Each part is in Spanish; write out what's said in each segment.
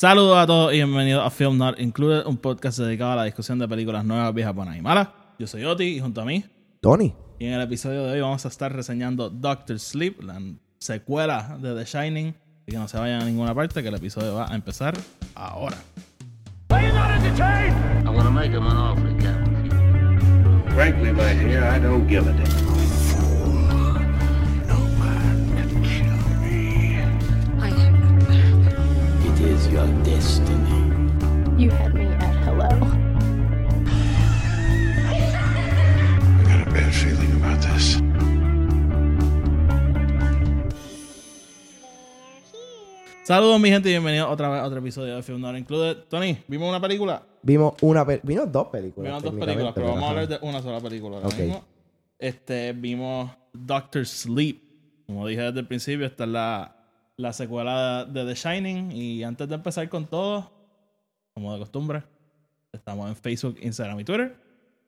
Saludos a todos y bienvenidos a Film Not Included, un podcast dedicado a la discusión de películas nuevas, viejas, buenas y malas. Yo soy Oti y junto a mí, Tony. y en el episodio de hoy vamos a estar reseñando Doctor Sleep, la secuela de The Shining. Y que no se vayan a ninguna parte, que el episodio va a empezar ahora. I'm gonna make him an offer again. Frankly, my dear, I don't give a damn. Is your destiny. You had me at hello. I got a bad feeling about this. Saludos, mi gente, y bienvenidos otra vez a otro episodio de Film Not Included. Tony, ¿vimos una película? Vimos una pe- vimos dos películas. Vimos dos películas, pero vamos a hablar de una sola película ahora Ok. mismo. Este, vimos Doctor Sleep. Como dije desde el principio, esta es la, la secuela de The Shining. Y antes de empezar con todo, como de costumbre, estamos en Facebook, Instagram y Twitter.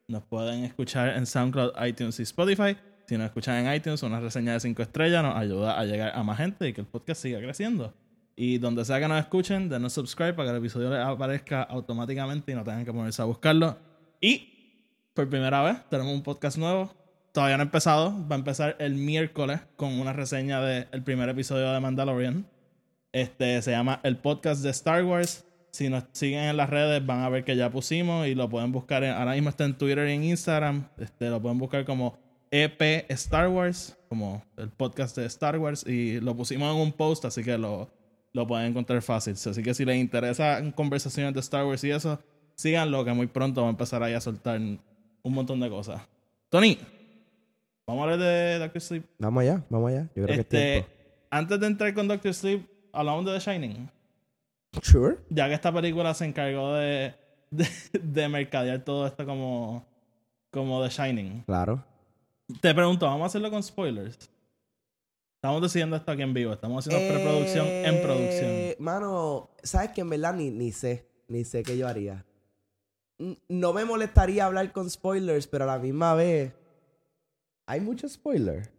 Nos pueden escuchar en SoundCloud, iTunes y Spotify. Si nos escuchan en iTunes, una reseña de 5 estrellas nos ayuda a llegar a más gente y que el podcast siga creciendo. Y donde sea que nos escuchen, denos subscribe para que el episodio les aparezca automáticamente y no tengan que ponerse a buscarlo. Y por primera vez tenemos un podcast nuevo. Todavía no ha empezado. Va a empezar el miércoles con una reseña del primer episodio de Mandalorian. Este se llama el podcast de Star Wars. Si nos siguen en las redes van a ver que ya pusimos y lo pueden buscar. En, ahora mismo está en Twitter y en Instagram. Este, lo pueden buscar como EP Star Wars, como el podcast de Star Wars. Y lo pusimos en un post, así que lo, lo pueden encontrar fácil. Así que si les interesa conversaciones de Star Wars y eso, síganlo, que muy pronto va a empezar ahí a soltar un montón de cosas. Tony, vamos a hablar de Doctor Sleep. Vamos allá, vamos allá. Yo creo que es Este, tiempo. antes de entrar con Doctor Sleep, hablamos de The Shining. Sure. Ya que esta película se encargó de, de, de mercadear todo esto como, como The Shining. Claro. Te pregunto, ¿vamos a hacerlo con spoilers? Estamos decidiendo esto aquí en vivo. Estamos haciendo preproducción en producción. Eh, Mano, ¿sabes que En verdad ni, ni sé. Ni sé qué yo haría. No me molestaría hablar con spoilers, pero a la misma vez. Hay mucho spoiler.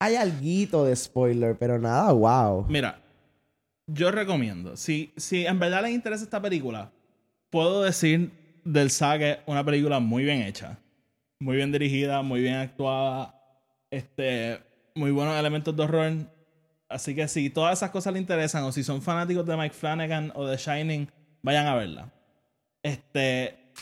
Hay alguito de spoiler, pero nada, wow. Mira, yo recomiendo, si, si en verdad les interesa esta película, puedo decir del Saga una película muy bien hecha, muy bien dirigida, muy bien actuada, este, muy buenos elementos de horror. Así que si todas esas cosas les interesan, o si son fanáticos de Mike Flanagan o de Shining, vayan a verla. Este,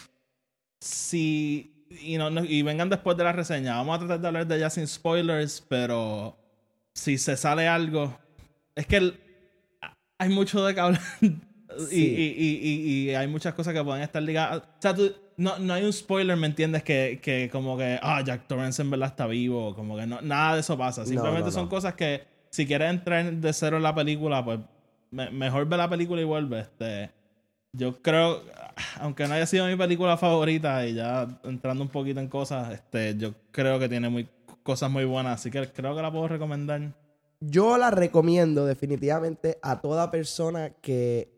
si y, no, no- y vengan después de la reseña. Vamos a tratar de hablar de ella sin spoilers, pero si se sale algo, es que el- hay mucho de que hablar y, Sí. y, y, y- y hay muchas cosas que pueden estar ligadas. O sea, tú- no, no hay un spoiler, ¿me entiendes? Que, que como que, ah, Jack Torrance en verdad está vivo, como que no, nada de eso pasa. Simplemente no, son cosas que si quieres entrar de cero en la película, pues me- mejor ve la película y vuelve. Este, yo creo, aunque no haya sido mi película favorita y ya entrando un poquito en cosas, este, yo creo que tiene muy, cosas muy buenas, así que creo que la puedo recomendar. Yo la recomiendo definitivamente a toda persona que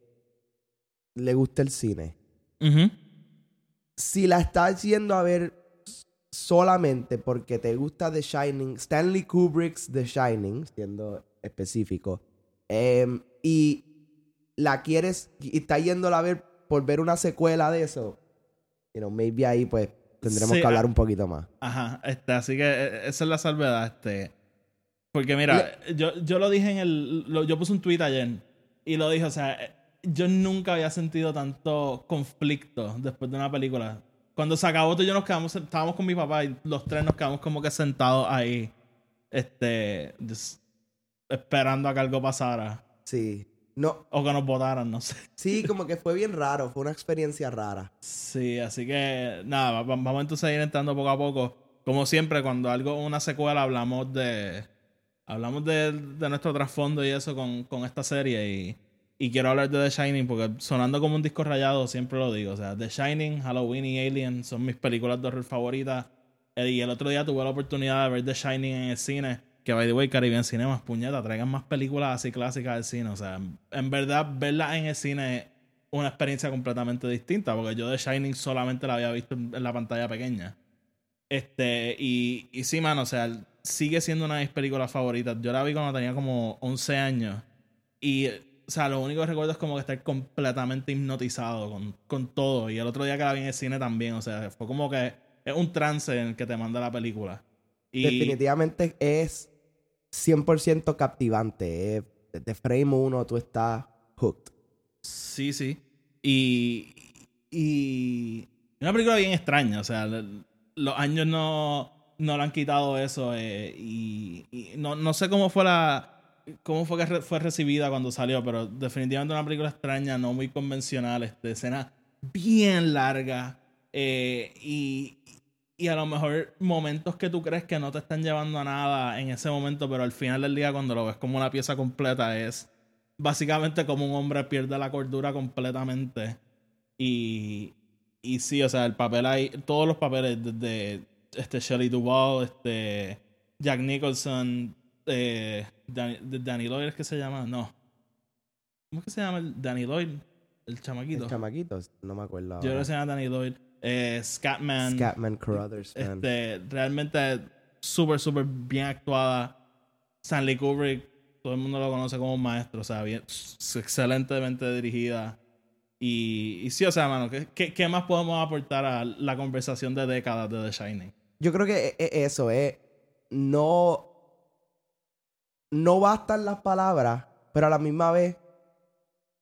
le guste el cine. Si la estás yendo a ver solamente porque te gusta The Shining, Stanley Kubrick's The Shining, siendo específico, em, y la quieres, y estás yéndola a ver por ver una secuela de eso, you know, maybe ahí pues tendremos Sí, que hablar ah. un poquito más. Ajá, este, así que eh, esa es la salvedad, este. Porque mira, yo, yo lo dije en el. lo- yo puse un tweet ayer y lo dije, o sea, eh, yo nunca había sentido tanto conflicto después de una película. Cuando se acabó, tú y yo nos quedamos, estábamos con mi papá y los tres nos quedamos como que sentados ahí, este, esperando a que algo pasara. Sí. No, O que nos votaran, no sé. sí, como que fue bien raro, fue una experiencia rara. Sí, así que nada, va- vamos entonces a ir entrando poco a poco. Como siempre, cuando algo una secuela hablamos de hablamos de, de nuestro trasfondo y eso con, con esta serie y, y quiero hablar de The Shining porque sonando como un disco rayado siempre lo digo, o sea, The Shining, Halloween y Alien son mis películas de horror favoritas Eh, y el otro día tuve la oportunidad de ver The Shining en el cine que by the way Caribbean Cinemas puñeta traigan más películas así clásicas del cine o sea en verdad verlas en el cine es una experiencia completamente distinta porque yo The Shining solamente la había visto en la pantalla pequeña Este, y, y sí, mano, o sea, sigue siendo una de mis películas favoritas. Yo la vi cuando tenía como 11 años. Y sea, lo único que recuerdo es como que estar completamente hipnotizado con, con todo. Y el otro día que la vi en el cine también. O sea, fue como que es un trance en el que te manda la película. Definitivamente es 100% captivante. eh. Desde frame 1 tú estás hooked. Sí, sí. Y. Y. Una película bien extraña. O sea, los años no, no le han quitado eso. eh, y y no, no sé cómo fue la. Cómo fue que re- fue recibida cuando salió, pero definitivamente una película extraña, no muy convencional, este, escena bien larga. eh, y, y a lo mejor momentos que tú crees que no te están llevando a nada en ese momento, pero al final del día, cuando lo ves como una pieza completa, es básicamente como un hombre pierde la cordura completamente. Y, y sí, o sea, el papel ahí, todos los papeles desde este Shelley Duvall, este Jack Nicholson, eh, Danny, de Danny Lloyd es que se llama, no. ¿Cómo es que se llama el Danny Lloyd? El chamaquito. El chamaquito, no me acuerdo. Yo creo que se llama Danny Lloyd. Eh, Scatman. Scatman man. Este, realmente súper, súper bien actuada. Stanley Kubrick, todo el mundo lo conoce como un maestro, o sea, bien, excelentemente dirigida. Y, y sí, o sea, mano, ¿qué, qué, más podemos aportar a la conversación de décadas de The Shining? Yo creo que e- e- eso es. No. No bastan las palabras, pero a la misma vez.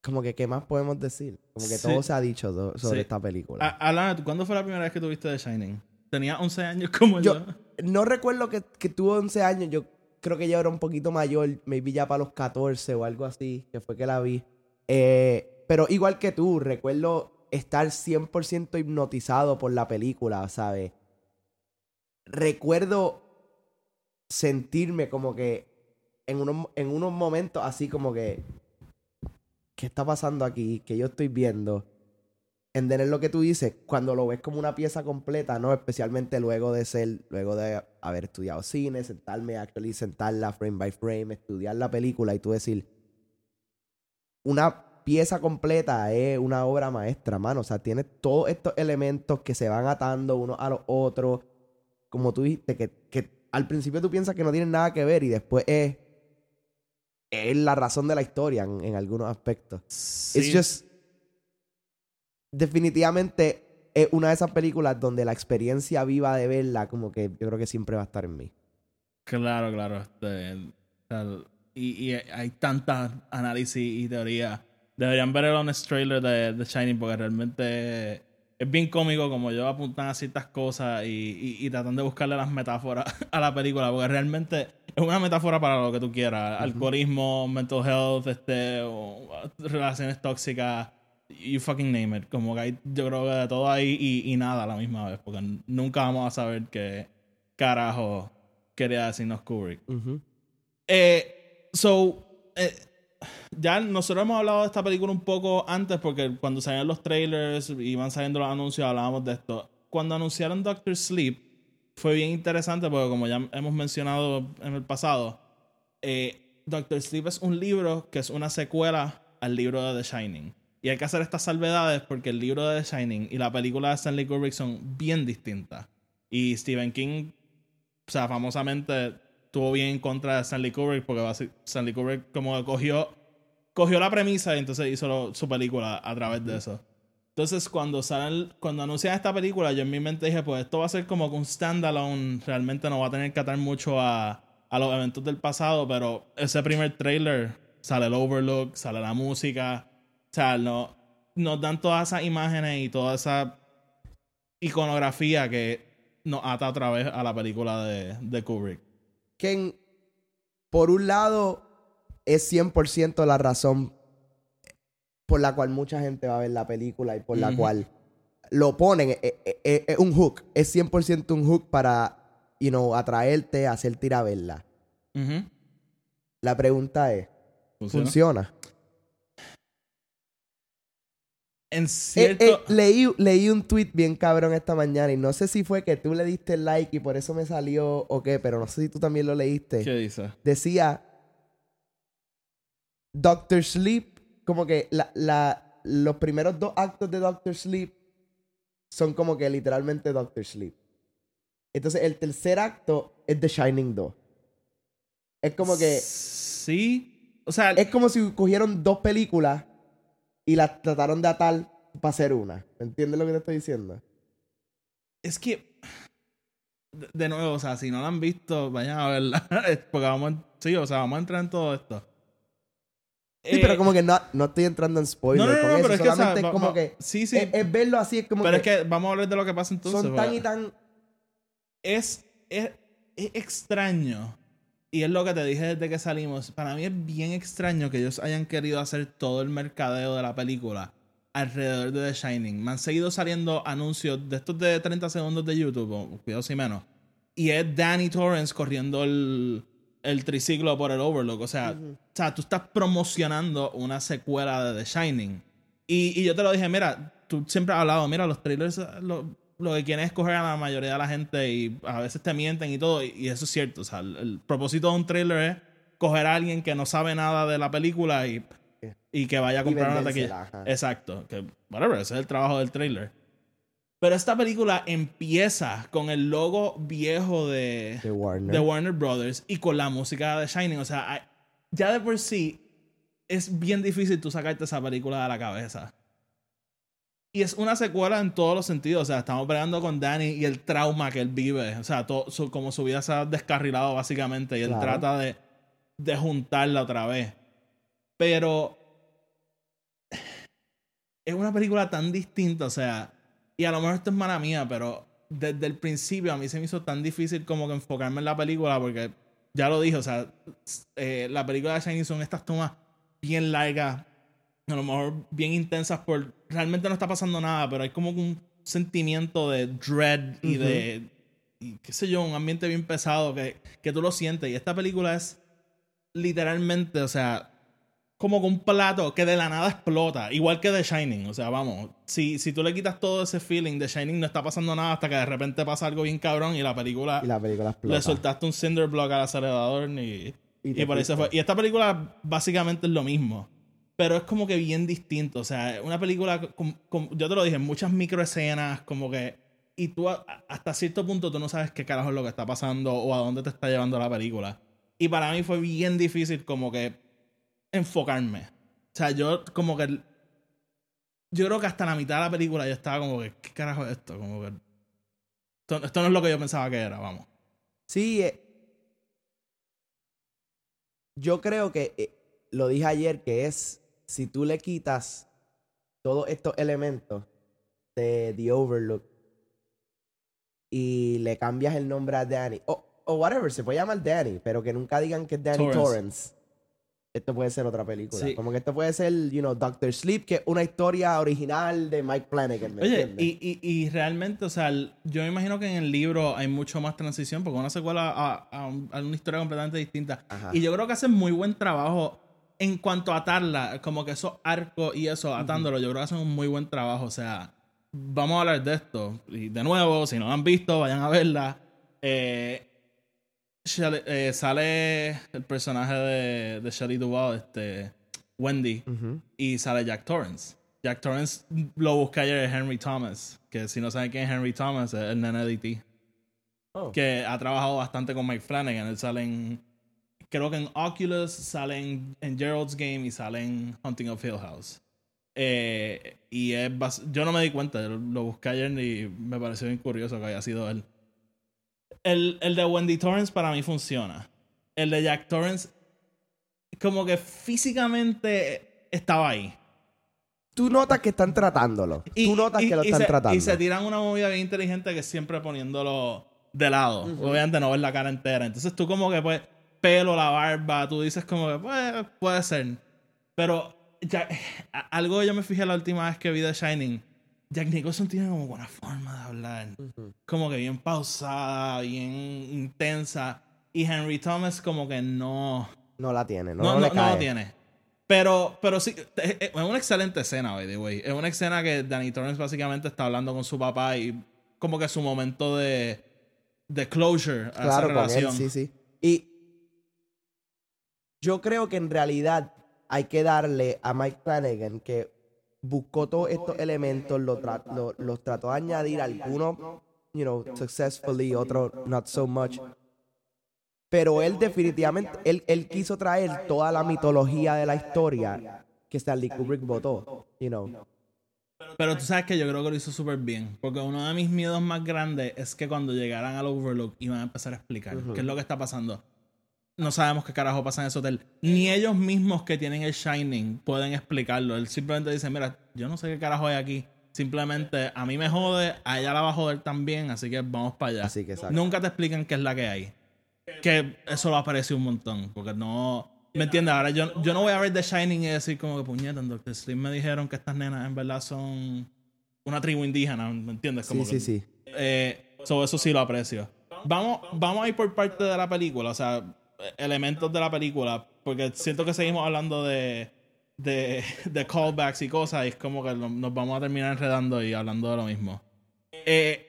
Como que, ¿qué más podemos decir? Como que Sí. todo se ha dicho do- sobre Sí. esta película. Alana, ¿tú ¿cuándo fue la primera vez que tuviste The Shining? Tenía 11 años como yo. Yo- no recuerdo que, que tuvo 11 años. Yo creo que yo era un poquito mayor. Maybe ya para los 14 o algo así. Que fue que la vi. Eh, pero igual que tú, recuerdo estar 100% hipnotizado por la película, ¿sabes? Recuerdo sentirme como que en unos, en unos momentos así como que... ¿Qué está pasando aquí? ¿Qué yo estoy viendo? entender lo que tú dices cuando lo ves como una pieza completa, ¿no? Especialmente luego de ser, luego de haber estudiado cine, sentarme, actually sentarla frame by frame, estudiar la película y tú decir, una pieza completa es una obra maestra, mano. O sea, tiene todos estos elementos que se van atando unos a los otros. Como tú dijiste, que, que al principio tú piensas que no tienen nada que ver y después es, es la razón de la historia en, en algunos aspectos. Sí. It's just. Definitivamente es una de esas películas donde la experiencia viva de verla, como que yo creo que siempre va a estar en mí. Claro, claro. este, y, y hay tantas análisis y teorías. Deberían ver el honest trailer de The Shining porque realmente es bien cómico como ellos apuntan a ciertas cosas y, y, y tratan de buscarle las metáforas a la película porque realmente es una metáfora para lo que tú quieras. Alcoholismo, mental health, este, relaciones tóxicas, you fucking name it. Como que hay, yo creo que de todo ahí y, y nada a la misma vez porque nunca vamos a saber qué carajo quería decirnos Kubrick. Eh, so, eh, ya nosotros hemos hablado de esta película un poco antes porque cuando salían los trailers y iban saliendo los anuncios hablábamos de esto. Cuando anunciaron Doctor Sleep fue bien interesante porque como ya hemos mencionado en el pasado, eh, Doctor Sleep es un libro que es una secuela al libro de The Shining. Y hay que hacer estas salvedades porque el libro de The Shining y la película de Stanley Kubrick son bien distintas. Y Stephen King, o sea, famosamente estuvo bien en contra de Stanley Kubrick porque Stanley Kubrick como cogió, cogió la premisa y entonces hizo su película a través de eso. Entonces, cuando salen, cuando anuncian esta película, yo en mi mente dije, pues esto va a ser como un standalone. Realmente no va a tener que atar mucho a, a los eventos del pasado, pero ese primer trailer sale el overlook, sale la música. O sea, no, nos dan todas esas imágenes y toda esa iconografía que nos ata otra vez a la película de, de Kubrick. Que por un lado es 100% la razón por la cual mucha gente va a ver la película y por la cual lo ponen. Es, es- es- es un hook. Es 100% un hook para, you know, atraerte, hacerte ir a verla. La pregunta es, ¿Funciona? ¿funciona? En Eh, cierto... eh, leí, leí un tweet bien cabrón esta mañana y no sé si fue que tú le diste like y por eso me salió o qué, pero no sé si tú también lo leíste. ¿Qué dice? Decía Doctor Sleep, como que la, la- los primeros dos actos de Doctor Sleep son como que literalmente Doctor Sleep. Entonces el tercer acto es The Shining 2. Es como que Sí. O sea, Es como si cogieron dos películas y las trataron de atar para hacer una. ¿Entiendes lo que te estoy diciendo? es que. De, nuevo, o sea, si no la han visto, vayan a verla. Porque vamos. Sí, o sea, vamos a entrar en todo esto. Sí, Eh, pero como que no, no estoy entrando en spoilers No, no, no, con no, eso. pero es que, o sea, es como va- que... sí, sí. Es, es verlo así, es como pero es que, vamos a hablar de lo que pasa entonces. son tan y tan... es, es, es extraño. Y es lo que te dije desde que salimos. Para mí es bien extraño que ellos hayan querido hacer todo el mercadeo de la película alrededor de The Shining. Me han seguido saliendo anuncios de estos de 30 segundos de YouTube, cuidado si menos. Y es Danny Torrance corriendo el, el triciclo por el Overlook. O sea, o sea, tú estás promocionando una secuela de The Shining. Y, y yo te lo dije, mira, tú siempre has hablado, mira, los trailers lo, lo que quieren es coger a la mayoría de la gente y a veces te mienten y todo. Y, y eso es cierto. O sea, el, el propósito de un trailer es coger a alguien que no sabe nada de la película y, y que vaya a comprar una taquilla. ajá. Exacto. Que, whatever, ese es el trabajo del trailer. Pero esta película empieza con el logo viejo de, De Warner. de Warner Brothers y con la música de Shining. O sea, ya de por sí es bien difícil tú sacarte esa película de la cabeza. Y es una secuela en todos los sentidos. O sea, estamos peleando con Danny y el trauma que él vive. O sea, todo, su- como su vida se ha descarrilado básicamente. Y él Claro. trata de, de juntarla otra vez. Pero es una película tan distinta. O sea, y a lo mejor esto es mala mía, pero desde el principio a mí se me hizo tan difícil como que enfocarme en la película porque ya lo dije, o sea, eh, la película de Shining son estas tomas bien largas, a lo mejor bien intensas por realmente no está pasando nada, pero hay como un sentimiento de dread y de y qué sé yo, un ambiente bien pesado que, que tú lo sientes. Y esta película es literalmente, o sea, como con un plato que de la nada explota, igual que The Shining. O sea, vamos, si, si tú le quitas todo ese feeling, The Shining no está pasando nada hasta que de repente pasa algo bien cabrón y la película Y la película explota. le soltaste un cinder block al acelerador y, Y y, por ahí se fuiste. fue. Y esta película básicamente es lo mismo. Pero es como que bien distinto. O sea, una película, con, con- yo te lo dije, muchas microescenas, como que. Y tú a- hasta cierto punto tú no sabes qué carajo es lo que está pasando o a dónde te está llevando la película. Y para mí fue bien difícil como que enfocarme. O sea, yo como que... Yo creo que hasta la mitad de la película yo estaba como que, ¿qué carajo es esto? Como que... Esto, esto no es lo que yo pensaba que era, vamos. Sí, eh, yo creo que eh, lo dije ayer que es si tú le quitas todos estos elementos de The Overlook y le cambias el nombre a Danny o, o whatever, se puede llamar Danny, pero que nunca digan que es Danny Torrance. Torrance. Esto puede ser otra película. Sí. Como que esto puede ser, you know, Doctor Sleep, que es una historia original de Mike Flanagan. ¿me Oye, y, y, y realmente, o sea, el- yo me imagino que en el libro hay mucho más transición porque una secuela a, a a una historia completamente distinta. Ajá. Y yo creo que hacen muy buen trabajo en cuanto a atarla, como que esos arcos y eso, atándolo, yo creo que hacen un muy buen trabajo. O sea, vamos a hablar de esto. Y de nuevo, si no la han visto, vayan a verla. Eh, Shelley- eh, sale el personaje de, de Shelley Duvall, este, Wendy y sale Jack Torrance. Jack Torrance lo busca ayer es Henry Thomas, que si no saben quién es Henry Thomas, es el nene de E.T., Oh. que ha trabajado bastante con Mike Flanagan. Él sale en, creo que en Oculus, sale en, en Gerald's Game y sale en Hunting of Hill House. Eh, y es yo no me di cuenta, lo busqué ayer y me pareció bien curioso que haya sido él. El, el de Wendy Torrance para mí funciona. El de Jack Torrance, como que físicamente estaba ahí. Tú notas que están tratándolo. Tú notas que lo y están se, tratando. Y se tiran una movida bien inteligente que es siempre poniéndolo de lado. Obviamente no ves la cara entera. Entonces tú como que pues pelo, la barba, tú dices como que pues puede ser. Pero ya, a- algo yo me fijé la última vez que vi The Shining. Jack Nicholson tiene como buena forma de hablar. Como que bien pausada, bien intensa. Y Henry Thomas como que no... No la tiene, no, No, no no, le no cae. lo tiene. Pero, pero sí, es, una excelente escena, by the way. Es una escena que Danny Torrance básicamente está hablando con su papá y como que su momento de, de closure a Claro, esa con él, relación. sí, sí. Y yo creo que en realidad hay que darle a Mike Flanagan que buscó todos estos elementos, lo tra- lo- los trató de añadir algunos, you know, successfully, otros not so much. Pero él definitivamente, él, él quiso traer toda la mitología de la historia que Stanley Kubrick votó. You know. Pero tú sabes que yo creo que lo hizo súper bien. Porque uno de mis miedos más grandes es que cuando llegaran al Overlook iban a empezar a explicar qué es lo que está pasando. No sabemos qué carajo pasa en ese hotel. Ni ellos mismos que tienen el Shining pueden explicarlo. Él simplemente dice, mira, yo no sé qué carajo hay aquí. Simplemente a mí me jode, a ella la va a joder también, así que vamos para allá. Así que exacto. Nunca te explican qué es la que hay. Que eso lo aprecio un montón. Porque no... ¿Me entiendes? Ahora yo, yo no voy a ver The Shining y decir como que puñeta, en Doctor Sleep me dijeron que estas nenas en verdad son una tribu indígena, ¿me entiendes? Como Sí, que- sí, sí. eh, so, eso sí lo aprecio. Vamos, vamos a ir por parte de la película, o sea, elementos de la película, porque siento que seguimos hablando de, de, de callbacks y cosas, y es como que no- nos vamos a terminar enredando y hablando de lo mismo. Eh,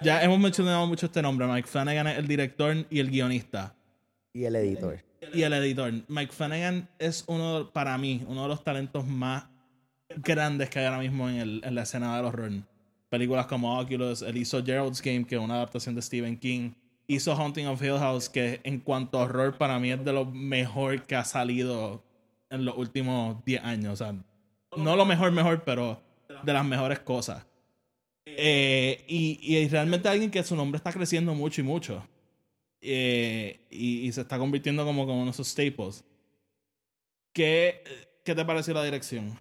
ya hemos mencionado mucho este nombre, Mike Flanagan es el director y el guionista. Y el editor. Y el editor. Mike Flanagan es uno, para mí, uno de los talentos más grandes que hay ahora mismo en, el- en la escena del horror. Películas como Oculus, él hizo Gerald's Game, que es una adaptación de Stephen King. Hizo Haunting of Hill House, que en cuanto a horror, para mí es de lo mejor que ha salido en los últimos 10 años. O sea, no lo mejor, mejor, pero de las mejores cosas. Eh, y, y realmente alguien que su nombre está creciendo mucho y mucho. Eh, y, y se está convirtiendo como, como uno de esos staples. ¿Qué, ¿Qué te pareció la dirección?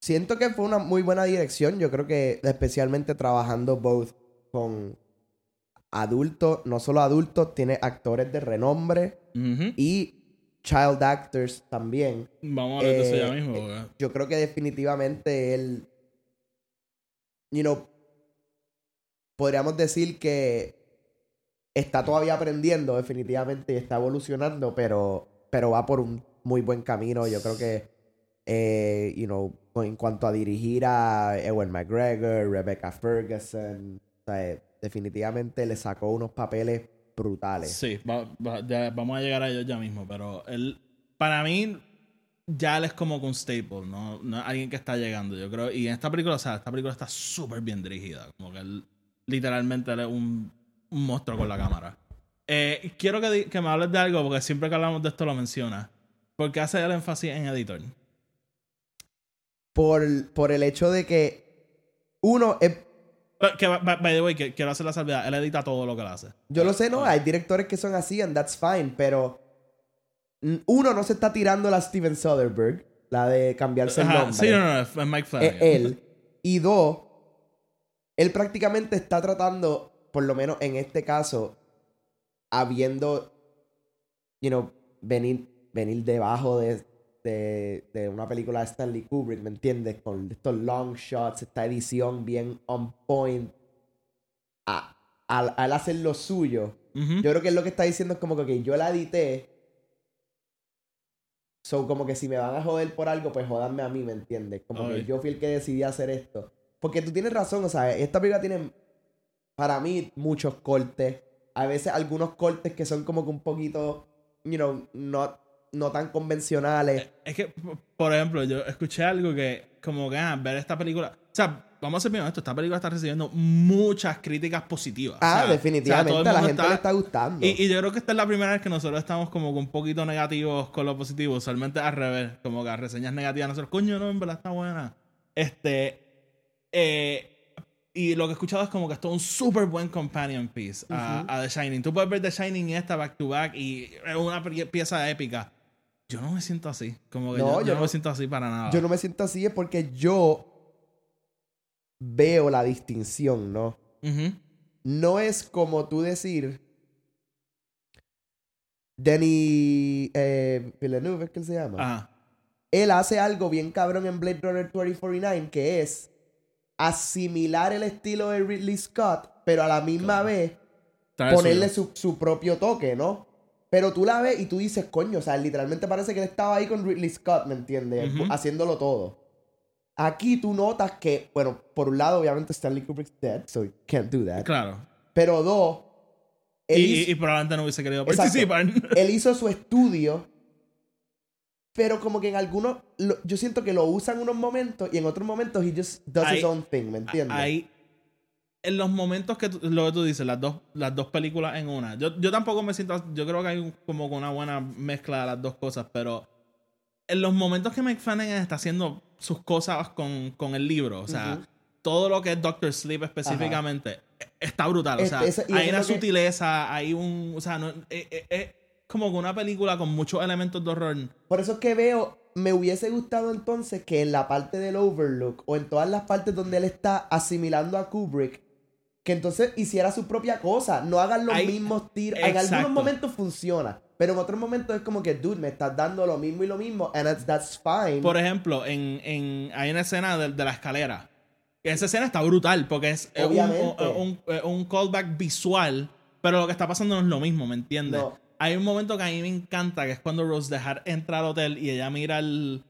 Siento que fue una muy buena dirección. Yo creo que especialmente trabajando both con adultos, no solo adultos, tiene actores de renombre y child actors también. Vamos a ver de eso Eh, ya mismo. eh, Yo creo que definitivamente él, you know, podríamos decir que está todavía aprendiendo definitivamente y está evolucionando, pero, pero va por un muy buen camino. Yo creo que, eh, you know, en cuanto a dirigir a Ewan McGregor, Rebecca Ferguson, o sea, definitivamente le sacó unos papeles brutales. Sí, va- va- ya vamos a llegar a ellos ya mismo, pero él, para mí, ya él es como un staple, ¿no? no es alguien que está llegando, yo creo. Y en esta película, o sea, esta película está súper bien dirigida, como que él, literalmente, él es un, un monstruo con la cámara. Eh, quiero que, que me hables de algo, porque siempre que hablamos de esto lo menciona. Porque hace el énfasis en editor. Por, por el hecho de que, uno, es Que, by, the way, que, quiero hacer la salvedad, él edita todo lo que él hace. Yo lo sé, ¿no? Hay directores que son así, and that's fine, pero uno no se está tirando la Steven Soderbergh, la de cambiarse el nombre. sí, no, no, es Mike es Flanagan. él. Y dos, él prácticamente está tratando, por lo menos en este caso, habiendo, you know, venir, venir debajo de, de, de una película de Stanley Kubrick, ¿me entiendes? Con estos long shots, esta edición bien on point. A- al, al hacer lo suyo, yo creo que es lo que está diciendo es como que yo la edité. So, como que si me van a joder por algo, pues jodanme a mí, ¿me entiendes? Como Ay. que yo fui el que decidí hacer esto. Porque tú tienes razón, o sea, esta película tiene, para mí, muchos cortes. A veces algunos cortes que son como que un poquito, you know, no, no tan convencionales. Es que, por ejemplo, yo escuché algo que, como que, ah, ver esta película. O sea, vamos a ser bien honestos, esta película está recibiendo muchas críticas positivas. Ah, O sea, o sea, definitivamente, todo el a la gente le está gustando. Y, y yo creo que esta es la primera vez que nosotros estamos como un poquito negativos con lo positivo. Usualmente al revés, como que a reseñas negativas. Nosotros, coño, no, en verdad está buena. Este. eh, y lo que he escuchado es como que esto es un súper buen companion piece a, a The Shining. Tú puedes ver The Shining y esta back to back y es una pie- pieza épica. Yo no me siento así. Como que No, yo, yo yo no me siento así para nada. Yo no me siento así es porque yo veo la distinción, ¿no? No es como tú decir Denny eh, Villeneuve, ¿es que él se llama? Ajá. Él hace algo bien cabrón en Blade Runner 2049 que es asimilar el estilo de Ridley Scott, pero a la misma vez Trae ponerle su, su propio toque, ¿no? Pero tú la ves y tú dices, coño, o sea, literalmente parece que él estaba ahí con Ridley Scott, ¿me entiendes? Ujú. Haciéndolo todo. Aquí tú notas que, bueno, por un lado, obviamente Stanley Kubrick's dead, so he can't do that. Claro. Pero dos, él, Y, hizo, y- y probablemente no hubiese querido Exacto. participar. él hizo su estudio, pero como que en algunos, lo- yo siento que lo usa en unos momentos y en otros momentos he just does his own thing, ¿me entiendes? Ahí, en los momentos que tú- lo que tú dices, las dos, las dos películas en una. Yo, yo tampoco me siento. Yo creo que hay un- como una buena mezcla de las dos cosas, pero en los momentos que Flanagan está haciendo sus cosas con, con el libro, o sea, todo lo que es Doctor Sleep específicamente, e- está brutal. O sea, hay una que- sutileza, hay un. O sea, no, es, es- es como que una película con muchos elementos de horror. Por eso es que veo, me hubiese gustado entonces que en la parte del Overlook o en todas las partes donde él está asimilando a Kubrick, que entonces hiciera su propia cosa, no hagan los mismos tiros. En algunos momentos funciona, pero en otros momentos es como que, dude, me estás dando lo mismo y lo mismo, and that's, that's fine. Por ejemplo, en, en, hay una escena de, de la escalera. Esa escena está brutal porque es un, un, un- un callback visual, pero lo que está pasando no es lo mismo, ¿me entiendes? No. Hay un momento que a mí me encanta, que es cuando Rose dejar entrar al hotel y ella mira el-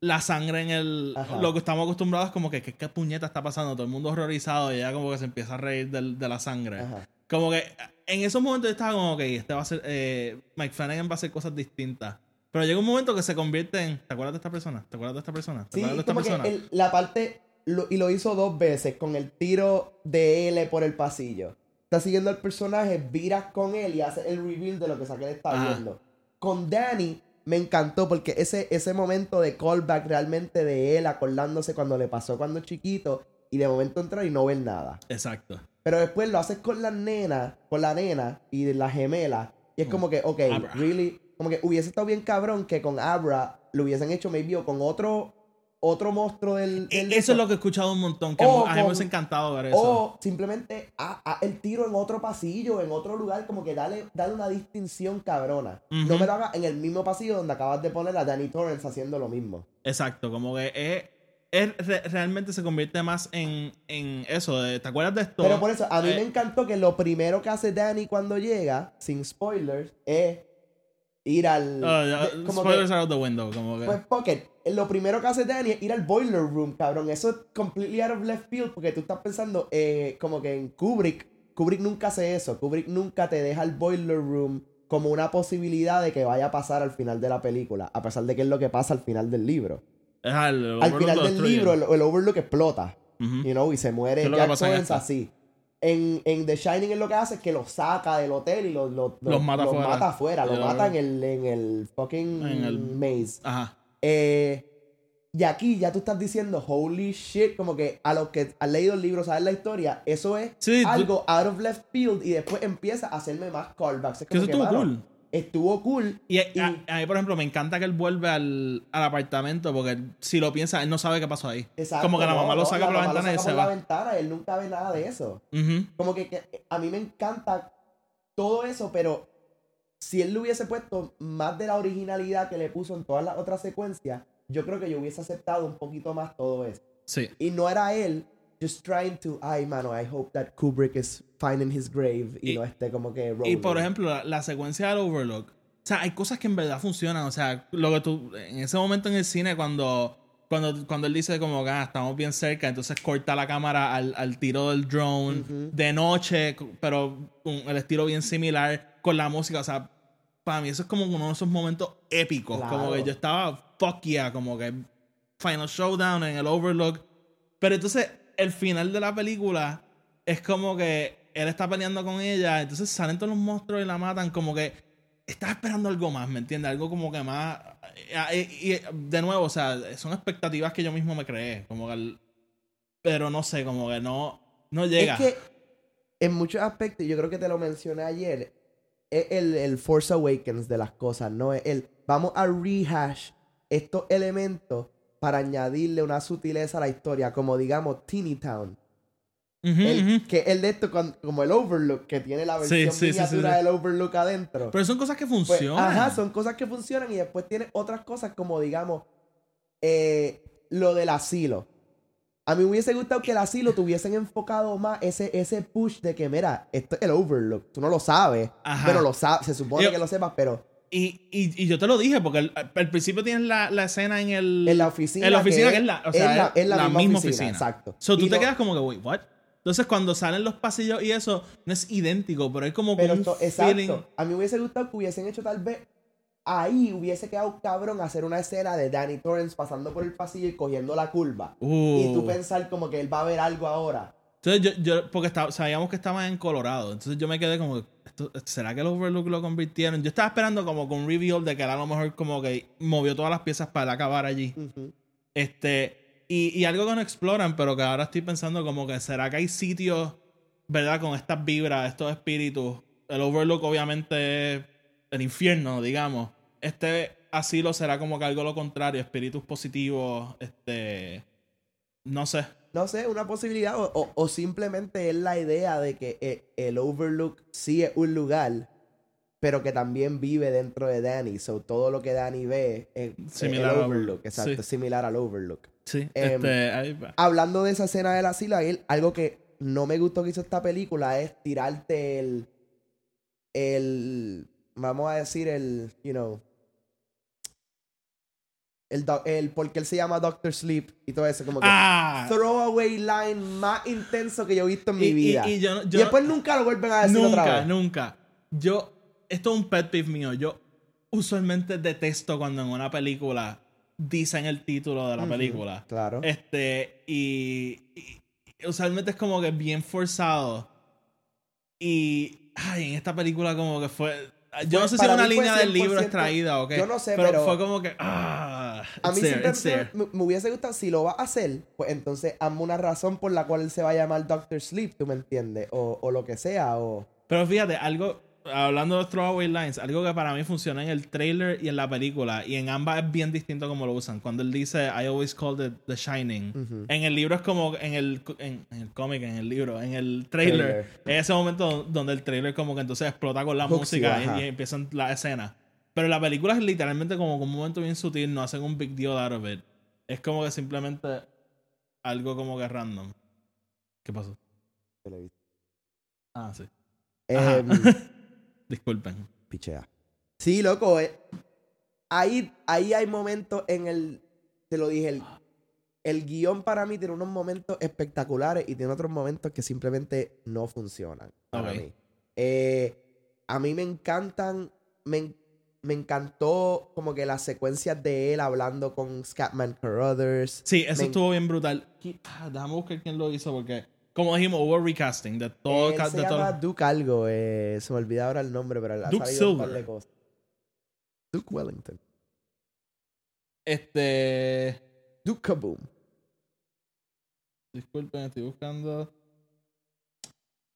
la sangre en el... Ajá. Lo que estamos acostumbrados es como que, ¿qué, qué puñeta está pasando? Todo el mundo horrorizado y ella como que se empieza a reír del- de la sangre. Ajá. Como que en esos momentos yo estaba como, ok, este va a ser... eh, Mike Flanagan va a hacer cosas distintas. Pero llega un momento que se convierte en... ¿Te acuerdas de esta persona? ¿Te acuerdas de esta persona? ¿Te Sí, acuerdas de esta como que persona? el- la parte, lo- y lo hizo dos veces, con el tiro de L por el pasillo. Está siguiendo al personaje, viras con él y hace el reveal de lo que Saquel está Ajá. viendo. Con Danny me encantó porque ese, ese momento de callback realmente de él acordándose cuando le pasó cuando chiquito y de momento entra y no ver nada. Exacto. Pero después lo haces con la nena, con la nena y la gemela. Y es como que, ok, Abra. really. Como que hubiese estado bien cabrón que con Abra lo hubiesen hecho maybe o con otro, otro monstruo del. E- del Eso es lo que he escuchado un montón. Que O a mí me hubiese encantado ver eso. O simplemente a, a el tiro en otro pasillo, en otro lugar, como que dale, dale una distinción cabrona. No Ujú. me lo hagas en el mismo pasillo donde acabas de poner a Danny Torrance haciendo lo mismo. Exacto. Como que es, es- re- realmente se convierte más en, en eso. de- ¿Te acuerdas de esto? Pero por eso, a mí Eh, me encantó que lo primero que hace Danny cuando llega, sin spoilers, es ir al. de- como spoilers que- out the window. Como que, Pues Pocket, lo primero que hace Danny es ir al boiler room, cabrón. Eso es completely out of left field porque tú estás pensando eh, como que en Kubrick. Kubrick nunca hace eso. Kubrick nunca te deja el boiler room como una posibilidad de que vaya a pasar al final de la película, a pesar de que es lo que pasa al final del libro. es al, al final del libro, el, el Overlook explota, Ujú. you know, y se muere ¿Qué es lo que Jack Torrance así. En, en The Shining es lo que hace es que los saca del hotel y los, los, Los mata afuera. mata afuera, los mata en el, en el fucking En el- maze. Ajá. Eh, y aquí ya tú estás diciendo, holy shit, como que a los que han leído el libro, saben la historia, eso es Sí, algo out of left field y después empieza a hacerme más callbacks. Es Que eso estuvo cool. Estuvo cool. Y, Y- a, a mí, por ejemplo, me encanta que él vuelve al, al apartamento porque si lo piensa, él no sabe qué pasó ahí. Exacto, Como que la no, mamá lo no, saca por la lo ventana y se por la va. ventana, él nunca ve nada de eso. Como que, que a mí me encanta todo eso, pero si él le hubiese puesto más de la originalidad que le puso en todas las otras secuencias, yo creo que yo hubiese aceptado un poquito más todo eso. Sí. Y no era él just trying to, ay, mano, I hope that Kubrick is finding his grave y, Y- no esté como que Y rolling. por ejemplo, la, la secuencia del Overlook. O sea, hay cosas que en verdad funcionan. O sea, lo que tú. En ese momento en el cine, cuando. Cuando, cuando él dice como que ah, estamos bien cerca, entonces corta la cámara al, al tiro del drone de noche, pero con el estilo bien similar con la música. O sea, para mí eso es como uno de esos momentos épicos. Como Claro. que yo estaba fuck yeah, como que Final Showdown en el Overlook. Pero entonces, el final de la película es como que él está peleando con ella, entonces salen todos los monstruos y la matan, como que estás esperando algo más, ¿me entiendes? Algo como que más... eh, Y, y, de nuevo, o sea, son expectativas que yo mismo me creé, como que... el- pero no sé, como que no, no llega. Es que en muchos aspectos, yo creo que te lo mencioné ayer, es el, el Force Awakens de las cosas, ¿no? Es el, vamos a rehash estos elementos para añadirle una sutileza a la historia, como digamos Teeny Town. Ujú, El- ujú. Que el de esto, como el Overlook, que tiene la versión sí, sí, miniatura sí. del Overlook adentro. Pero son cosas que Pues, funcionan. ajá, son cosas que funcionan y después tiene otras cosas como, digamos, eh, lo del asilo. A mí me hubiese gustado que el asilo tuviesen enfocado más ese, ese push de que, mira, esto es el Overlook. Tú no lo sabes, Ajá. pero lo sabes, se supone Yo- que lo sepas, pero Y, y, y yo te lo dije, porque al, al principio tienes la, la escena en el... en la oficina. En la oficina que es la, o sea, es la, la misma, misma oficina, oficina. Exacto. So, tú Y te no- quedas como que, wait, what? Entonces, cuando salen los pasillos y eso, no es idéntico, pero es como Pero esto, feeling. exacto. A mí me hubiese gustado que hubiesen hecho tal vez. Ahí hubiese quedado cabrón hacer una escena de Danny Torrance pasando por el pasillo y cogiendo la curva. Uh, Y tú pensar como que él va a ver algo ahora. Entonces yo, yo porque estaba- sabíamos que estaban en Colorado. Entonces yo me quedé como, ¿esto- ¿será que el Overlook lo convirtieron? Yo estaba esperando como con un reveal de que era a lo mejor como que movió todas las piezas para acabar allí. Ujú. Este, y, y algo que no exploran, pero que ahora estoy pensando como que será que hay sitios, ¿verdad? Con estas vibras, estos espíritus. El Overlook obviamente es el infierno, digamos. Este asilo será como que algo lo contrario, espíritus positivos, este... No sé. No sé, una posibilidad. O, o- o simplemente es la idea de que eh, el Overlook sí es un lugar, pero que también vive dentro de Danny. So todo lo que Danny ve es Similar el al Overlook. Exacto, sí. es similar al Overlook. Sí, Em, este... ahí va. Hablando de esa escena del asilo, ahí, algo que no me gustó que hizo esta película es tirarte el. El. Vamos a decir el. You know. El, el porque él se llama Doctor Sleep y todo eso, como que. Ah, Throwaway line más intenso que yo he visto en mi Y- vida. y yo después nunca lo vuelven a decir otra nunca, vez. nunca. Yo, esto es un pet peeve mío. Yo usualmente detesto cuando en una película dicen el título de la película. Claro. Este, y, usualmente es como que bien forzado. Y, ay, en esta película como que fue... Yo no sé si para una línea del libro 100%, extraída o qué. yo no sé, pero- fue como que... Ah, a mí there, siempre me, me hubiese gustado, si lo va a hacer, pues entonces hazme una razón por la cual él se va a llamar Doctor Sleep, ¿tú me entiendes? O, o lo que sea, o... Pero fíjate, algo, hablando de throwaway lines, algo que para mí funciona en el trailer y en la película, y en ambas es bien distinto como lo usan. Cuando él dice, I always called it The Shining, Ujú. en el libro es como, en el, en, en el cómic, en el libro, en el trailer, Trailer. es ese momento donde el trailer como que entonces explota con la Hooks música y, y empiezan las escenas. Pero la película es literalmente como un momento bien sutil, no hacen un big deal out of it. Es como que simplemente algo como que random. ¿Qué pasó? Ah, sí. Em, Disculpen. pichea. Sí, loco, eh, ahí, ahí hay momentos en el... Te lo dije, el, el guion para mí tiene unos momentos espectaculares y tiene otros momentos que simplemente no funcionan para mí. Eh, a mí me encantan, me, me encantó como que las secuencias de él hablando con Scatman Carruthers. Sí, eso Me- estuvo bien brutal. Ah, déjame buscar quién lo hizo porque, como dijimos, hubo recasting de todo. Él se de todo- llama Duke algo, eh, se me olvida ahora el nombre, pero ha Duke salido un par Silver. de cosas. Duke Wellington. Este. Duke Kaboom. Disculpen, estoy buscando.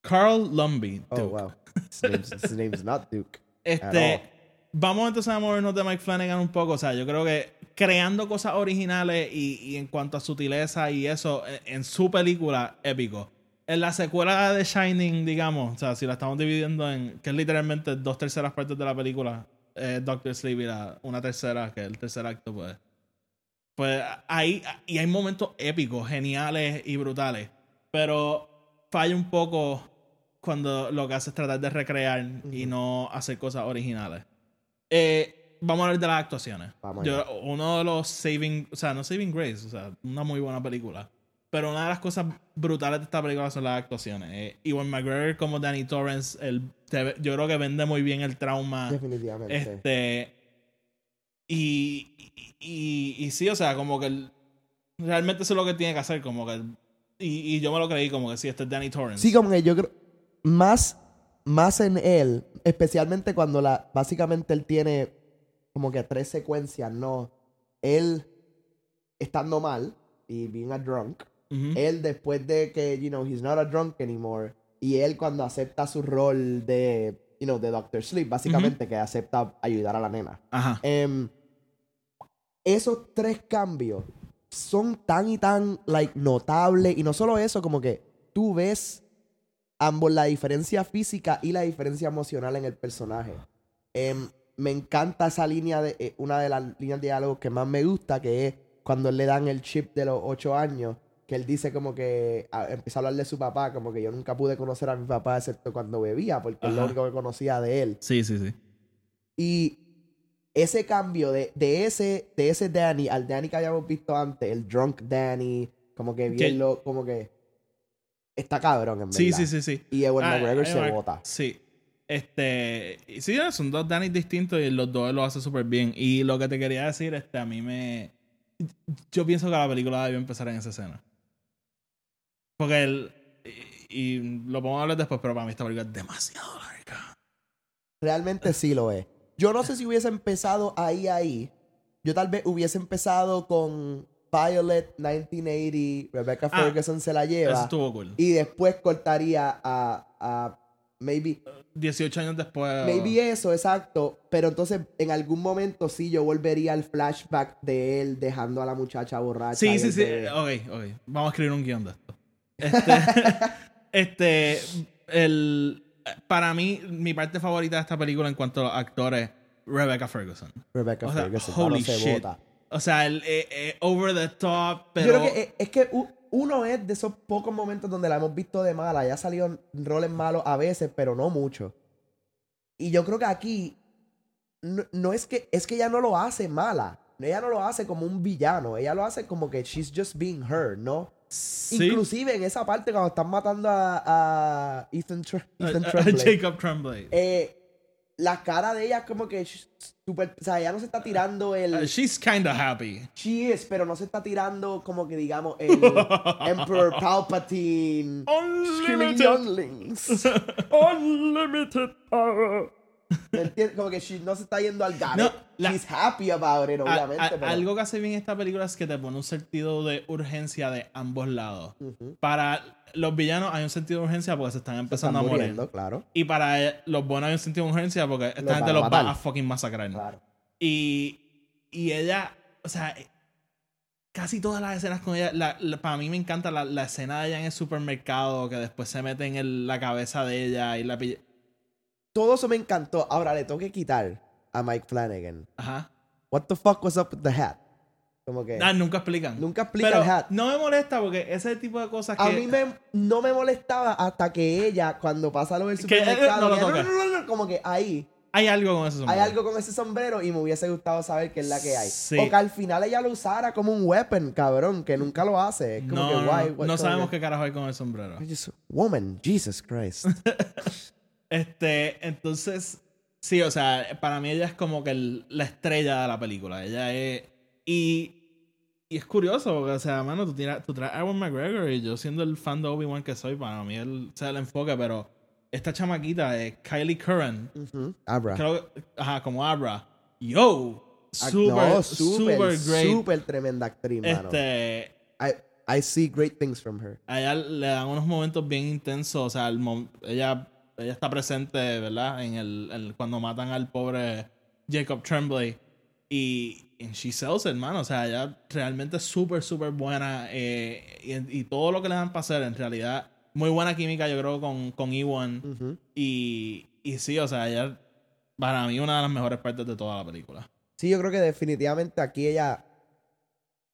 Carl Lumbly. Oh, wow. His name's, his name's not Duke. Este. Vamos entonces a movernos de Mike Flanagan un poco. O sea, yo creo que creando cosas originales y, y en cuanto a sutileza y eso, en, en su película, épico. En la secuela de Shining, digamos, o sea, si la estamos dividiendo en, que es literalmente dos terceras partes de la película, eh, Doctor Sleep y la- una tercera, que es el tercer acto, pues. Pues ahí, y hay momentos épicos, geniales y brutales. Pero falla un poco cuando lo que hace es tratar de recrear y no hacer cosas originales. Eh, vamos a hablar de las actuaciones. Vamos Yo- uno de los saving, o sea, no saving grace, o sea, una muy buena película. Pero una de las cosas brutales de esta película son las actuaciones. Eh, Ewan McGregor como Danny Torrance, el, te- yo creo que vende muy bien el trauma. Definitivamente. Este. Y, y, y, y sí, o sea, como que el- realmente eso es lo que tiene que hacer, como que. Y, y yo me lo creí como que sí, este es Danny Torrance. Sí, como que yo creo. Más, más en él, especialmente cuando la. Básicamente él tiene como que tres secuencias, ¿no? Él estando mal y being a drunk. Él después de que, you know, he's not a drunk anymore. Y él cuando acepta su rol de, you know, de Doctor Sleep, básicamente, que acepta ayudar a la nena. Ajá. Em, esos tres cambios son tan y tan like, notables. Y no solo eso, como que tú ves ambos la diferencia física y la diferencia emocional en el personaje. Em, me encanta esa línea de eh, una de las líneas de diálogo que más me gusta, que es cuando le dan el chip de los ocho años, que él dice como que a- empieza a hablar de su papá, como que yo nunca pude conocer a mi papá excepto cuando bebía, porque es lo único que conocía de él. Sí, sí, sí. Y ese cambio de, de ese, de ese Danny al Danny que habíamos visto antes, el drunk Danny, como que bien lo, como que está cabrón, en verdad. Sí, sí, sí, sí. Y Ewan Ah, McGregor se bota. Sí. Este. y Sí, son dos Danny distintos y los dos lo hace súper bien. Y lo que te quería decir, este, a mí me. Yo pienso que la película debió empezar en esa escena. Porque el. y lo podemos hablar después, pero para mí esta película es demasiado larga. Realmente sí lo es. Yo no sé si hubiese empezado ahí, ahí. Yo tal vez hubiese empezado con Violet 1980, Rebecca Ah, Ferguson se la Eso lleva. estuvo cool. Y después cortaría a, a maybe, 18 años después. maybe eso, exacto. Pero entonces en algún momento sí yo volvería al flashback de él dejando a la muchacha borracha. Sí, sí, sí. bebé. Ok, ok. Vamos a escribir un guion de esto. Este, este, el, para mí, mi parte favorita de esta película en cuanto a actores, Rebecca Ferguson. Rebecca O sea, Ferguson, holy shit. bota. O sea, el eh, eh, over the top, pero... Yo creo que es, es que uno es de esos pocos momentos donde la hemos visto de mala. Ya ha salido roles malos a veces, pero no mucho. Y yo creo que aquí no, no es que es que ella no lo hace mala. Ella no lo hace como un villano. Ella lo hace como que she's just being her, ¿no? sí. Inclusive en esa parte cuando están matando a, a Ethan, Tre- A- Ethan a- a Tremblay, Jacob Tremblay. eh, la cara de ella es como que super, o sea, ella no se está tirando el Uh, she's kinda happy. She is, pero no se está tirando como que digamos el Emperor Palpatine. Unlimited. younglings. Unlimited power. Como que she no se está yendo al garete. No, la- She's happy about it, obviamente. a- pero- algo que hace bien esta película es que te pone un sentido de urgencia de ambos lados. Para los villanos hay un sentido de urgencia porque se están Se empezando están a morir. claro. Y para los buenos hay un sentido de urgencia porque esta Los gente los va a fucking masacrar. Claro. Y, y ella, o sea, casi todas las escenas con ella, la- la- para mí me encanta la, la escena de ella en el supermercado que después se mete en el- la cabeza de ella y la pilla. Todo eso me encantó. Ahora le tengo que quitar a Mike Flanagan. Ajá. What the fuck was up with the hat? Como que Ah, nunca explican. nunca explica Pero el hat. no me molesta porque ese tipo de cosas que... A mí me, no me molestaba hasta que ella, cuando pasa lo del Que, eh, supermercado, no lo no, como que ahí Hay algo con hay sombrero. algo con ese sombrero y me hubiese gustado saber qué es la que hay. Sí. O que al final ella lo usara como un weapon, cabrón, que nunca lo hace. Es como No, que guay. no, sabemos qué carajo hay con el sombrero. Just- woman, Jesus Christ. Este, entonces, sí, o sea, para mí ella es como que el- la estrella de la película. Ella es. Y, y es curioso, porque, o sea, mano, tú, tiras- tú traes a Ewan McGregor y yo siendo el fan de Obi-Wan que soy, para mí él se el enfoque, pero esta chamaquita es Kylie Curran. Ujú. Abra. Creo ajá, como Abra. Yo, Ah, super, no, super, súper, great. súper tremenda actriz, mano. este, I, I see great things from her. a ella le dan unos momentos bien intensos. O sea, el ella, ella está presente, ¿verdad? En el, el- cuando matan al pobre Jacob Tremblay. Y, and she sells it, hermano. O sea, ella realmente es súper, súper buena. eh, y, y todo lo que le dan para hacer, en realidad, muy buena química, yo creo, con, con Ewan. Y, y sí, o sea, ella, para mí, una de las mejores partes de toda la película. Sí, yo creo que definitivamente aquí ella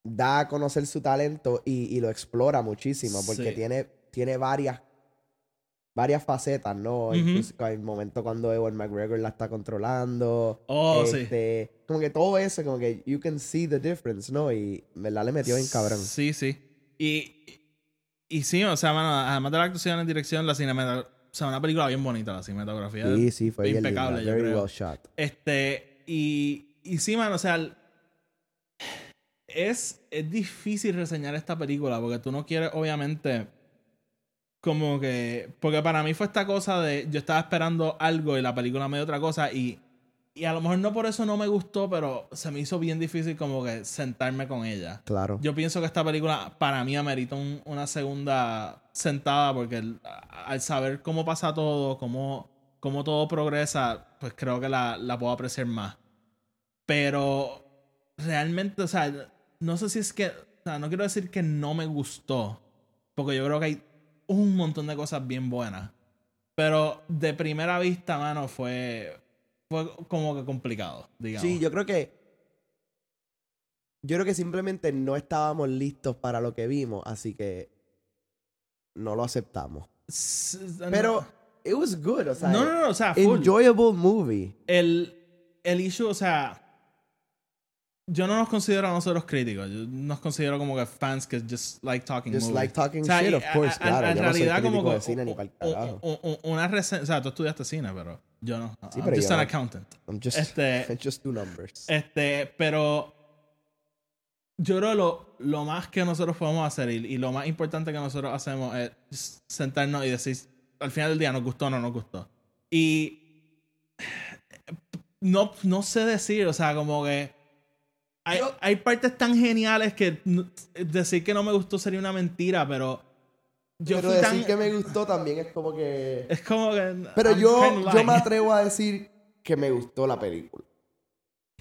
da a conocer su talento y, y lo explora muchísimo porque Sí. tiene, tiene varias varias facetas, ¿no? Ujú. Incluso hay un momento cuando Ewan McGregor la está controlando. Oh, sí. este, Como que todo eso, como que you can see the difference, ¿no? Y verdad le metió bien cabrón. Sí, sí. Y, y sí, o sea, mano, además de la actuación en dirección, la cinematografía. O sea, una película bien bonita, la cinematografía. Sí, sí, fue bien impecable, linda. yo Very creo. well shot. Este, y, y sí, mano, o sea, el- es, es difícil reseñar esta película porque tú no quieres, obviamente, como que. Porque para mí fue esta cosa de. Yo estaba esperando algo y la película me dio otra cosa y. Y a lo mejor no por eso no me gustó, pero se me hizo bien difícil como que sentarme con ella. Claro. Yo pienso que esta película para mí amerita un- una segunda sentada porque el- al saber cómo pasa todo, cómo, cómo todo progresa, pues creo que la, la puedo apreciar más. Pero realmente, o sea, no sé si es que, o sea, no quiero decir que no me gustó, porque yo creo que hay un montón de cosas bien buenas. Pero de primera vista, mano, fue, fue como que complicado, digamos. Sí, yo creo que. Yo creo que simplemente no estábamos listos para lo que vimos, así que no lo aceptamos. S- Pero it was good, o sea, No, no, no, o sea, full. enjoyable movie. el, el issue, o sea, yo no nos considero a nosotros críticos. Yo nos considero como que fans que just like talking Just movies. like talking O sea, shit, of a- course, a- claro. En yo no soy realidad, como que cine ni u- u- una reseña, o sea, tú estudiaste cine, pero yo no. Sí, I'm pero just yo an no. accountant. I'm just, Este- just do numbers. Este, pero yo creo lo, lo más que nosotros podemos hacer y, y lo más importante que nosotros hacemos es sentarnos y decir, al final del día, nos gustó o no nos gustó. Y no, no sé decir, o sea, como que hay, Yo- hay partes tan geniales que decir que no me gustó sería una mentira, pero yo Pero decir tan... que me gustó también es como que... Es como que... Pero I'm yo, yo me atrevo a decir que me gustó la película.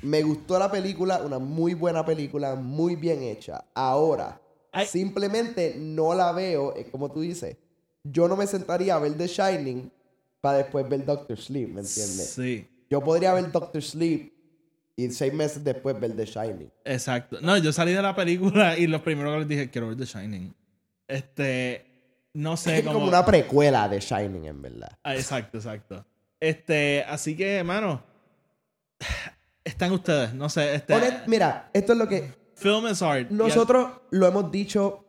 Me gustó la película, una muy buena película, muy bien hecha. Ahora, simplemente no la veo, es como tú dices. Yo no me sentaría a ver The Shining para después ver Doctor Sleep, ¿me entiendes? Sí. Yo podría ver Doctor Sleep y seis meses después ver The Shining. Exacto. No, yo salí de la película y lo primero que les dije, quiero ver The Shining. Este, no sé Es como una precuela de Shining, en verdad. Ah, exacto, exacto. Este, así que, hermano, están ustedes, no sé, este... Honest- mira, esto es lo que film is art. Nosotros lo hemos dicho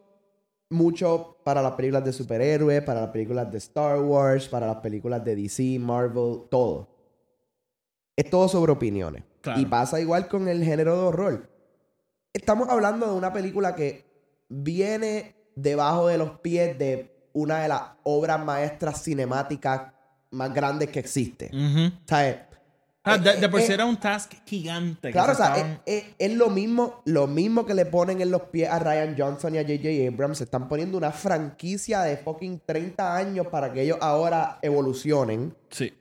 mucho para las películas de superhéroes, para las películas de Star Wars, para las películas de DC, Marvel, todo. Es todo sobre opiniones. Claro. Y pasa igual con el género de horror. Estamos hablando de una película que viene debajo de los pies de una de las obras maestras cinemáticas más grandes que existe. Ah, de, de por Eh, sí eh, era un task gigante. Claro, o se sea, es, estaban- es- es lo mismo, lo mismo que le ponen en los pies a Ryan Johnson y a J.J. Abrams. Se están poniendo una franquicia de fucking 30 años para que ellos ahora evolucionen. Sí.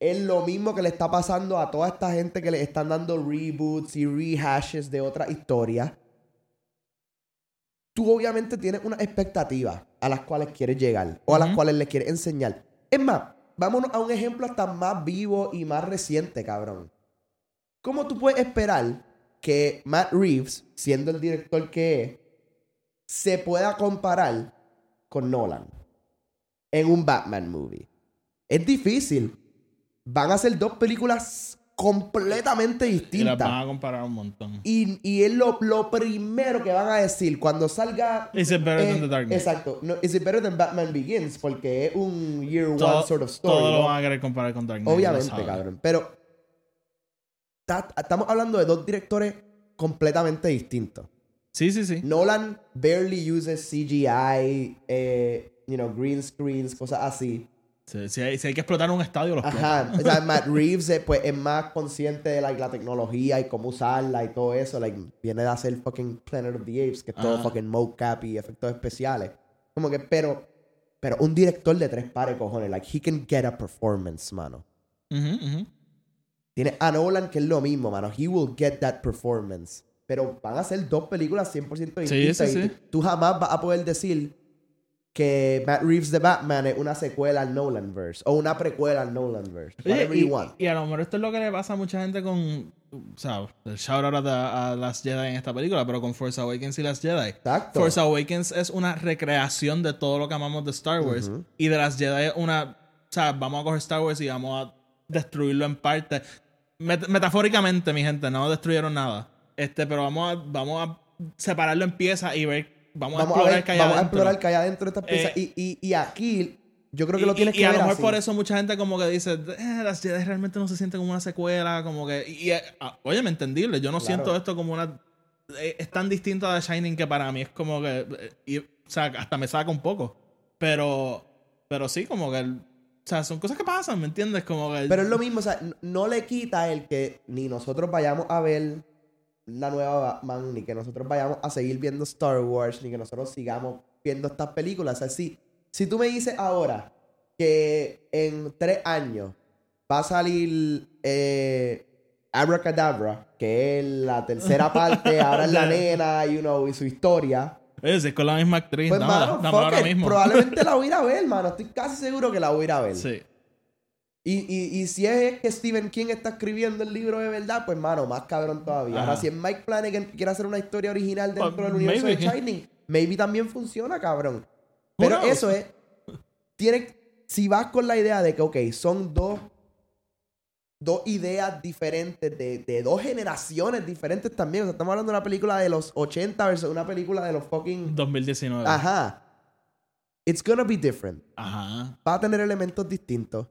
Es lo mismo que le está pasando a toda esta gente que le están dando reboots y rehashes de otras historias. Tú obviamente tienes una expectativa a las cuales quieres llegar o a las cuales le quieres enseñar. Es más, vámonos a un ejemplo hasta más vivo y más reciente, cabrón. ¿Cómo tú puedes esperar que Matt Reeves, siendo el director que es, se pueda comparar con Nolan en un Batman movie? Es difícil. Van a ser dos películas completamente Y las distintas. van a comparar un montón. Y, y es lo, lo primero que van a decir cuando salga. Is it better than The Dark Knight? Exacto. No, is it better than Batman Begins? Porque es un year Todo, one sort of story. todo lo ¿no? van a querer comparar con Dark Knight. lo Obviamente, cabrón. Pero ta- estamos hablando de dos directores completamente distintos. Sí, sí, sí. Nolan barely uses CGI, eh, you know, green screens, cosas así. Si, hay, si hay que explotar un estadio, lo explota. Ajá. O sea, Matt Reeves eh, pues, es más consciente de like, la tecnología y cómo usarla y todo eso. Like, viene de hacer fucking Planet of the Apes, que es todo fucking mocap y efectos especiales. Como que, pero, pero un director de tres pares, cojones. Like, he can get a performance, mano. Ujú, ujú. Tiene a Nolan, que es lo mismo, mano. He will get that performance. Pero van a ser dos películas 100% Sí, distintas. sí, y sí. tú- Tú jamás vas a poder decir que Matt Reeves de Batman es una secuela al Nolanverse. O una precuela al Nolanverse. Whatever y, you want. y a lo mejor esto es lo que le pasa a mucha gente con. O sea, el shout out a, a las Jedi en esta película, pero con Force Awakens y las Jedi. Exacto. Force Awakens es una recreación de todo lo que amamos de Star Wars. Y de las Jedi es una. O sea, vamos a coger Star Wars y vamos a destruirlo en parte. Met- metafóricamente, mi gente, no destruyeron nada. Este, pero vamos a, vamos a separarlo en piezas y ver. Vamos, Vamos, a explorar ver, que hay vamos a explorar que hay adentro de estas piezas. Eh, y, y, y aquí, yo creo que Y- lo tienes que y a ver lo mejor así. por eso mucha gente como que dice, "Eh, las Jedi realmente no se sienten como una secuela, como que... Y, y, ah, oye, me entendible, yo no Claro. siento esto como una... eh, Es tan distinto a The Shining que para mí es como que... eh, o sea, hasta me saca un poco. Pero... Pero sí, como que... el- o sea, son cosas que pasan, ¿me entiendes? Como que... Pero es lo mismo, o sea, no le quita el que ni nosotros vayamos a ver la nueva Batman, ni que nosotros vayamos a seguir viendo Star Wars, ni que nosotros sigamos viendo estas películas. O sea, si, si tú me dices ahora que en tres años va a salir eh, Abracadabra, que es la tercera parte, ahora es la nena, you know, y su historia. Es con la misma actriz, Pues, mano, ahora mismo. probablemente la voy a ir a ver, mano. Estoy casi seguro que la voy a ir a ver. Sí. Y, y, y si es que Stephen King está escribiendo el libro de verdad, pues mano, más cabrón todavía. Ajá. Ahora, si es Mike Flanagan que quiere hacer una historia original dentro Pues, del universo maybe. de Shining, maybe también funciona, cabrón. Pero eso es. Tiene, si vas con la idea de que, ok, son dos, dos ideas diferentes, de, de dos generaciones diferentes también. O sea, estamos hablando de una película de los 80 versus una película de los fucking. 2019. Ajá. It's gonna be different Ajá. va a tener elementos distintos.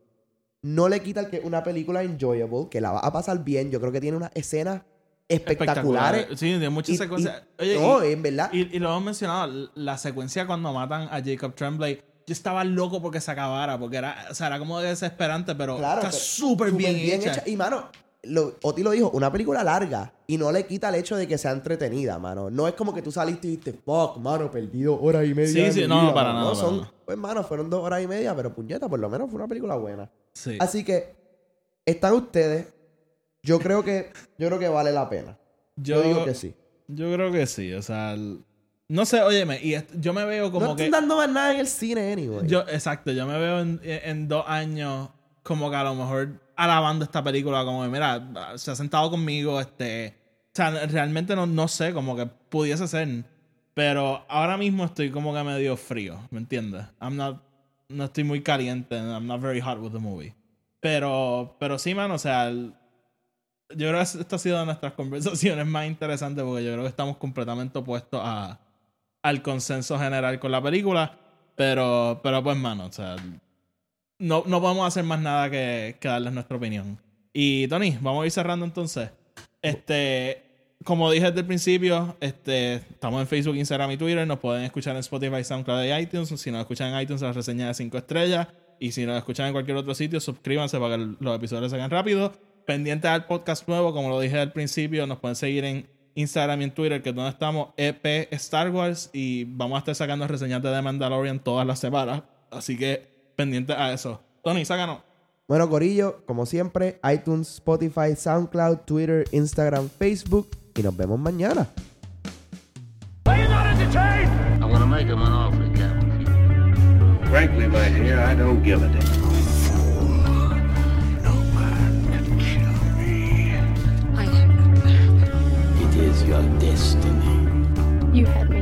No le quita el que una película enjoyable, que la va a pasar bien. Yo creo que tiene una escena espectaculares. Sí, tiene muchas Y- secuencias. y- Oye, no, y- en verdad. Y, lo hemos mencionado, la secuencia cuando matan a Jacob Tremblay, yo estaba loco porque se acabara, porque era, o sea, era como desesperante, pero Claro, está súper bien, hecha. Y mano, lo, Oti lo dijo, una película larga y no le quita el hecho de que sea entretenida, mano. No es como que tú saliste y dijiste, fuck, mano, perdido hora y media. Sí, de sí, no, vida", para mano. nada, No, para son, nada. pues, mano, fueron dos horas y media, pero puñeta, por lo menos fue una película buena. Sí. Así que, están ustedes. Yo creo que, yo creo que vale la pena. Yo, digo que sí. Yo creo que sí, o sea, el- no sé, óyeme, y yo me veo como no que... están dando más nada en el cine, anyway. Yo, exacto, yo me veo en, en dos años como que a lo mejor alabando esta película, como que, mira, se ha sentado conmigo, este... O sea, realmente no, no sé, como que pudiese ser, pero ahora mismo estoy como que medio frío, ¿me entiendes? I'm not, no estoy muy caliente, I'm not very hot with the movie. Pero, pero sí, man, o sea, yo creo que esta ha sido de nuestras conversaciones más interesantes porque yo creo que estamos completamente opuestos a, al consenso general con la película. Pero, pero pues, mano, o sea, no, no podemos hacer más nada que darles nuestra opinión. Y Tony, vamos a ir cerrando entonces. Este, como dije desde el principio, este, estamos en Facebook, Instagram y Twitter. Nos pueden escuchar en Spotify, SoundCloud y iTunes. Si nos escuchan en iTunes, la reseña de 5 estrellas. Y si nos escuchan en cualquier otro sitio, suscríbanse para que los episodios salgan rápido. Pendientes al podcast nuevo, como lo dije al principio, nos pueden seguir en Instagram y en Twitter, que es donde estamos, EP Star Wars. Y vamos a estar sacando reseñas de The Mandalorian todas las semanas. Así que pendientes a eso. Tony, sácanos. Bueno, Corillo, como siempre, iTunes, Spotify, SoundCloud, Twitter, Instagram, Facebook. Y nos vemos mañana. I'm gonna make him an offer, Captain. Frankly, my dear, I don't give a damn. No man can kill me. I am not. It is your destiny. You had me